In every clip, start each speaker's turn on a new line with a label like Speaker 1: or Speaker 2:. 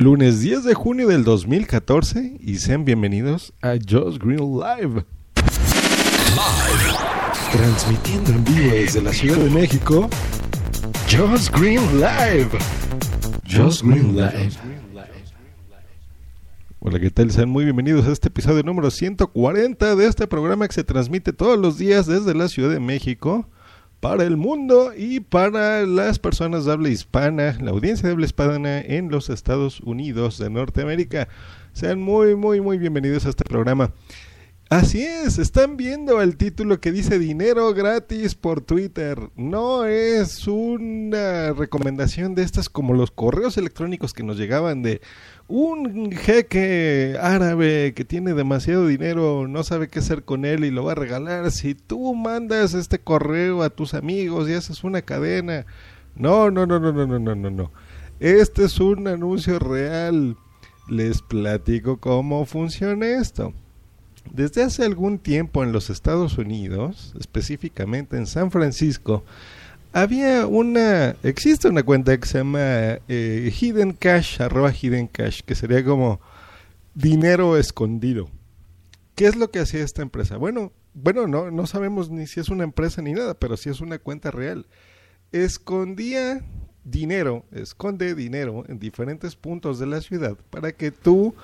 Speaker 1: Lunes 10 de junio del 2014 y sean bienvenidos a Josh Green Live. Transmitiendo en vivo desde la Ciudad de México, Josh Green Live. Josh Green Live. Hola, ¿qué tal? Sean muy bienvenidos a este episodio número 140 de este programa que se transmite todos los días desde la Ciudad de México para el mundo y para las personas de habla hispana, la audiencia de habla hispana en los Estados Unidos de Norteamérica. Sean muy, muy, muy bienvenidos a este programa. Así es, están viendo el título que dice dinero gratis por Twitter. No es una recomendación de estas como los correos electrónicos que nos llegaban de un jeque árabe que tiene demasiado dinero, no sabe qué hacer con él y lo va a regalar. Si tú mandas este correo a tus amigos y haces una cadena. No, no, no, no, no, no, no, no. Este es un anuncio real. Les platico cómo funciona esto. Desde hace algún tiempo en los Estados Unidos, específicamente en San Francisco, había una, existe una cuenta que se llama eh, Hidden Cash, arroba Hidden Cash, que sería como dinero escondido. ¿Qué es lo que hacía esta empresa? Bueno, bueno, no, no sabemos ni si es una empresa ni nada, pero sí es una cuenta real. Escondía dinero, esconde dinero en diferentes puntos de la ciudad para que tú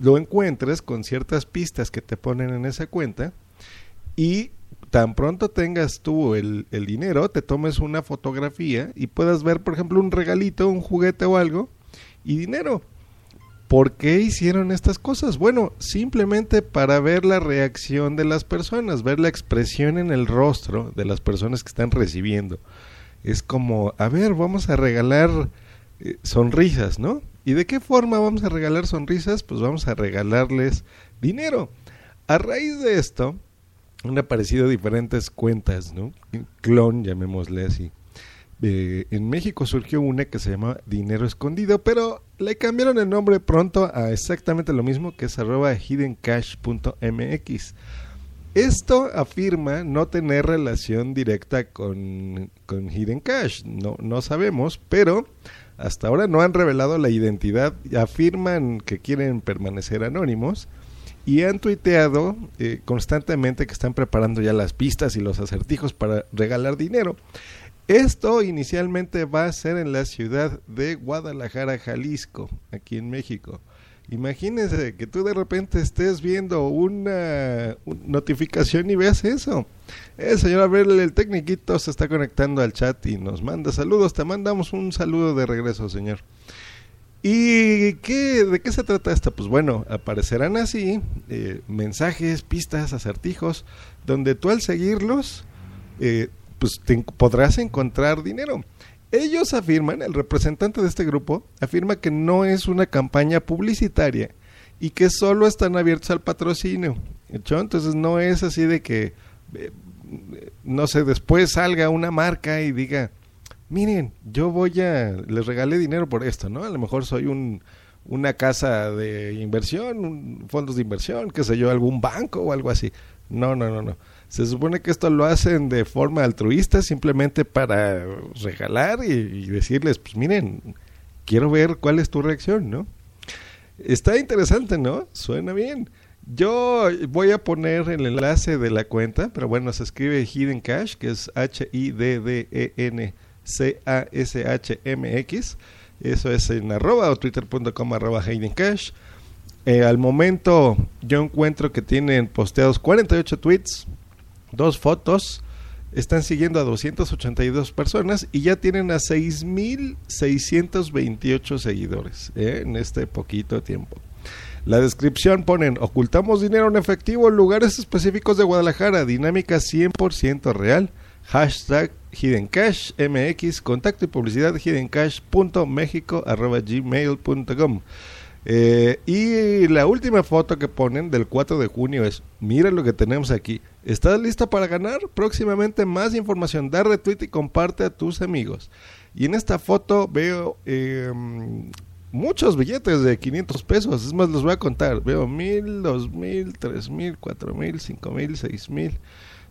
Speaker 1: lo encuentres con ciertas pistas que te ponen en esa cuenta y tan pronto tengas tú el, el, dinero, te tomes una fotografía y puedas ver, por ejemplo, un regalito, un juguete o algo, y dinero. ¿Por qué hicieron estas cosas? Bueno, simplemente para ver la reacción de las personas, ver la expresión en el rostro de las personas que están recibiendo. Es como, a ver, vamos a regalar eh, sonrisas, ¿no? ¿Y de qué forma vamos a regalar sonrisas? Pues vamos a regalarles dinero. A raíz de esto, han aparecido diferentes cuentas, ¿no? Clon, llamémosle así. Eh, en México surgió una que se llama Dinero Escondido, pero le cambiaron el nombre pronto a exactamente lo mismo que es arroba hiddencash.mx. Esto afirma no tener relación directa con, con Hidden Cash, no, no sabemos, pero hasta ahora no han revelado la identidad, afirman que quieren permanecer anónimos y han tuiteado eh, constantemente que están preparando ya las pistas y los acertijos para regalar dinero. Esto inicialmente va a ser en la ciudad de Guadalajara, Jalisco, aquí en México. Imagínense que tú de repente estés viendo una, notificación y veas eso. El señor Abel, el tecniquito, se está conectando al chat y nos manda saludos. Te mandamos un saludo de regreso, señor. ¿Y qué, de qué se trata esto? Pues bueno, aparecerán así eh, mensajes, pistas, acertijos, donde tú al seguirlos, eh, pues te, podrás encontrar dinero. Ellos afirman, el representante de este grupo afirma que no es una campaña publicitaria y que solo están abiertos al patrocinio. Entonces no es así de que, eh, no sé, después salga una marca y diga, miren, yo voy a, les regalé dinero por esto, ¿no? A lo mejor soy un, una casa de inversión, un, fondos de inversión, qué sé yo, algún banco o algo así. No, no, no, no. Se supone que esto lo hacen de forma altruista, simplemente para regalar y, decirles, pues miren, quiero ver cuál es tu reacción, ¿no? Está interesante, ¿no? Suena bien. Yo voy a poner el enlace de la cuenta, pero bueno, se escribe Hidden Cash, que es H-I-D-D-E-N C-A-S-H-M-X. Eso es en arroba o twitter.com arroba Hayden Cash. Eh, al momento yo encuentro que tienen posteados 48 tweets, dos fotos, están siguiendo a 282 personas y ya tienen a 6.628 seguidores eh, en este poquito tiempo. La descripción ponen, ocultamos dinero en efectivo en lugares específicos de Guadalajara, dinámica 100% real hashtag Hidden Cash MX, contacto y publicidad hiddencash.mexico arroba gmail.com. Eh, y la última foto que ponen del 4 de junio es, mira lo que tenemos aquí. ¿Estás listo para ganar? Próximamente más información, da retweet y comparte a tus amigos. Y en esta foto veo eh, muchos billetes de 500 pesos. Es más, los voy a contar. Veo mil, dos mil, tres mil, cuatro mil, cinco mil, seis mil.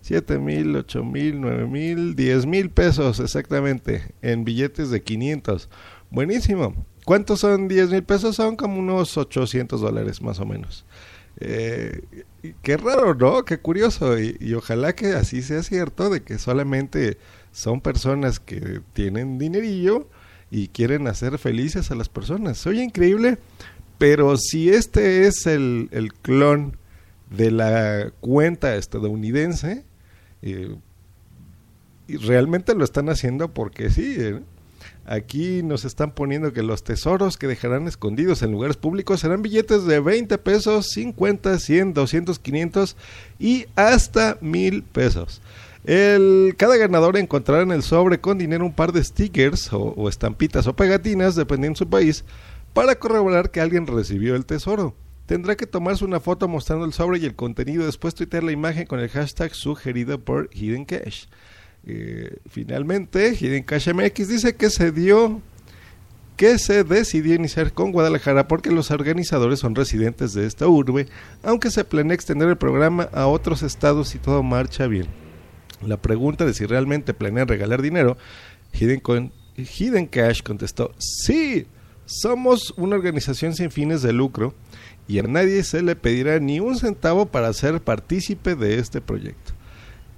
Speaker 1: 7 mil, 8 mil, 9 mil, 10 mil pesos exactamente en billetes de 500. Buenísimo. ¿Cuántos son 10 mil pesos? Son como unos 800 dólares más o menos. Eh, qué raro, ¿no? Qué curioso. Y, ojalá que así sea cierto, de que solamente son personas que tienen dinerillo y quieren hacer felices a las personas. Oye, increíble, pero si este es el, el clon de la cuenta estadounidense, eh, y realmente lo están haciendo porque sí. ¿eh? Aquí nos están poniendo que los tesoros que dejarán escondidos en lugares públicos serán billetes de 20 pesos, 50, 100, 200, 500 y hasta mil pesos. El, cada ganador encontrará en el sobre con dinero un par de stickers o, estampitas o pegatinas, dependiendo de su país, para corroborar que alguien recibió el tesoro. Tendrá que tomarse una foto mostrando el sobre y el contenido, después tuitear la imagen con el hashtag sugerido por Hidden Cash. Eh, finalmente, Hidden Cash MX dice que se dio que se decidió iniciar con Guadalajara porque los organizadores son residentes de esta urbe, aunque se planea extender el programa a otros estados y todo marcha bien. La pregunta de si realmente planean regalar dinero, Hidden, Hidden Cash contestó, sí, somos una organización sin fines de lucro y a nadie se le pedirá ni un centavo para ser partícipe de este proyecto.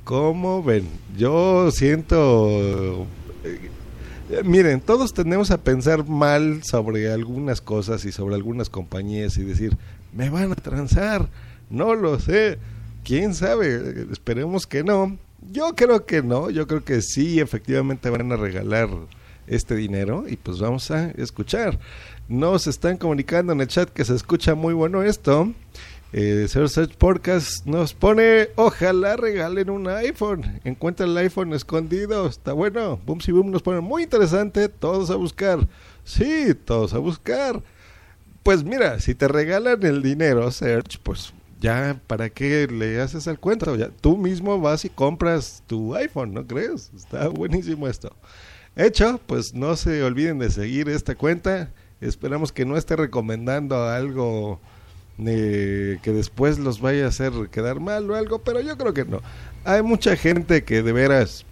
Speaker 1: ¿Cómo ven? Yo siento... Eh, miren, todos tenemos a pensar mal sobre algunas cosas y sobre algunas compañías y decir, me van a transar, no lo sé, quién sabe, esperemos que no. Yo creo que no, yo creo que sí, efectivamente van a regalar este dinero y pues vamos a escuchar. Nos están comunicando en el chat que se escucha muy bueno esto. Eh, Search Podcast nos pone, ojalá regalen un iPhone. Encuentra el iPhone escondido, está bueno. Boom si Boom nos pone muy interesante, todos a buscar. Sí, todos a buscar. Pues mira, si te regalan el dinero, Search, pues ya, ¿para qué le haces el cuento? Ya, tú mismo vas y compras tu iPhone, ¿no crees? Está buenísimo esto. Hecho, pues no se olviden de seguir esta cuenta. Esperamos que no esté recomendando algo que después los vaya a hacer quedar mal o algo, pero yo creo que no. Hay mucha gente que de veras,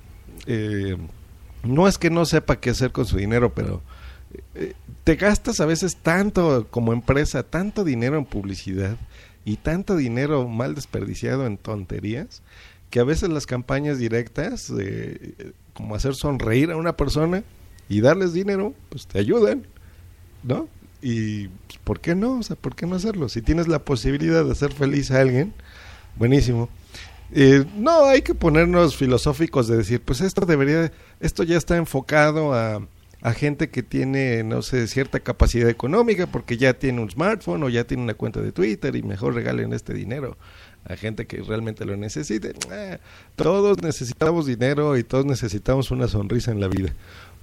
Speaker 1: eh, no es que no sepa qué hacer con su dinero, pero eh, te gastas a veces tanto como empresa, tanto dinero en publicidad y tanto dinero mal desperdiciado en tonterías, que a veces las campañas directas, eh, como hacer sonreír a una persona y darles dinero, pues te ayudan, ¿no? Y pues, ¿por qué no? O sea, ¿por qué no hacerlo? Si tienes la posibilidad de hacer feliz a alguien, buenísimo. Eh, no hay que ponernos filosóficos de decir, pues esto debería, esto ya está enfocado a, a gente que tiene, no sé, cierta capacidad económica porque ya tiene un smartphone o ya tiene una cuenta de Twitter y mejor regalen este dinero a gente que realmente lo necesite. Eh, todos necesitamos dinero y todos necesitamos una sonrisa en la vida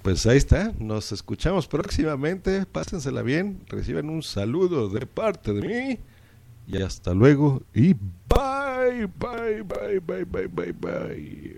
Speaker 1: pues ahí está, nos escuchamos próximamente, pásensela bien, reciban un saludo de parte de mí y hasta luego y bye, bye, bye, bye, bye, bye, bye.